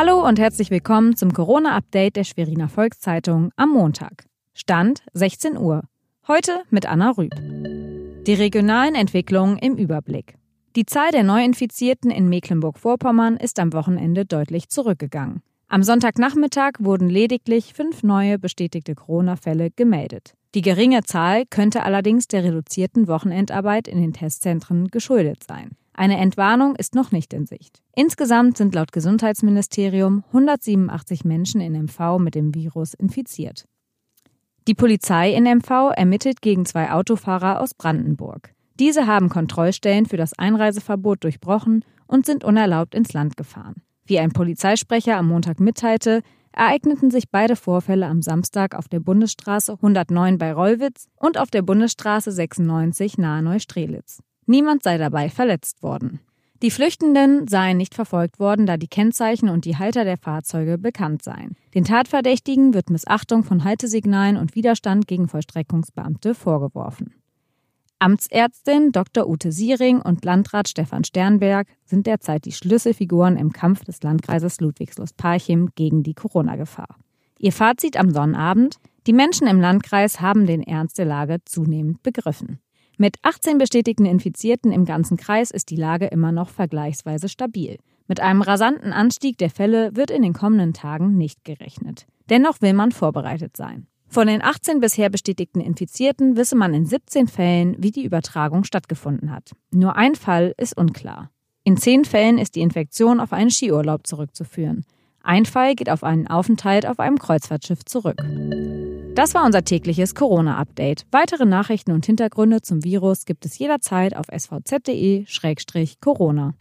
Hallo und herzlich willkommen zum Corona-Update der Schweriner Volkszeitung am Montag. Stand 16 Uhr. Heute mit Anna Rüb. Die regionalen Entwicklungen im Überblick. Die Zahl der Neuinfizierten in Mecklenburg-Vorpommern ist am Wochenende deutlich zurückgegangen. Am Sonntagnachmittag wurden lediglich fünf neue bestätigte Corona-Fälle gemeldet. Die geringe Zahl könnte allerdings der reduzierten Wochenendarbeit in den Testzentren geschuldet sein. Eine Entwarnung ist noch nicht in Sicht. Insgesamt sind laut Gesundheitsministerium 187 Menschen in MV mit dem Virus infiziert. Die Polizei in MV ermittelt gegen zwei Autofahrer aus Brandenburg. Diese haben Kontrollstellen für das Einreiseverbot durchbrochen und sind unerlaubt ins Land gefahren. Wie ein Polizeisprecher am Montag mitteilte, ereigneten sich beide Vorfälle am Samstag auf der Bundesstraße 109 bei Rollwitz und auf der Bundesstraße 96 nahe Neustrelitz. Niemand sei dabei verletzt worden. Die Flüchtenden seien nicht verfolgt worden, da die Kennzeichen und die Halter der Fahrzeuge bekannt seien. Den Tatverdächtigen wird Missachtung von Haltesignalen und Widerstand gegen Vollstreckungsbeamte vorgeworfen. Amtsärztin Dr. Ute Siering und Landrat Stefan Sternberg sind derzeit die Schlüsselfiguren im Kampf des Landkreises Ludwigslust-Parchim gegen die Corona-Gefahr. Ihr Fazit am Sonnabend: Die Menschen im Landkreis haben den Ernst der Lage zunehmend begriffen. Mit 18 bestätigten Infizierten im ganzen Kreis ist die Lage immer noch vergleichsweise stabil. Mit einem rasanten Anstieg der Fälle wird in den kommenden Tagen nicht gerechnet. Dennoch will man vorbereitet sein. Von den 18 bisher bestätigten Infizierten wisse man in 17 Fällen, wie die Übertragung stattgefunden hat. Nur ein Fall ist unklar. In 10 Fällen ist die Infektion auf einen Skiurlaub zurückzuführen. Ein Fall geht auf einen Aufenthalt auf einem Kreuzfahrtschiff zurück. Das war unser tägliches Corona-Update. Weitere Nachrichten und Hintergründe zum Virus gibt es jederzeit auf svz.de-corona.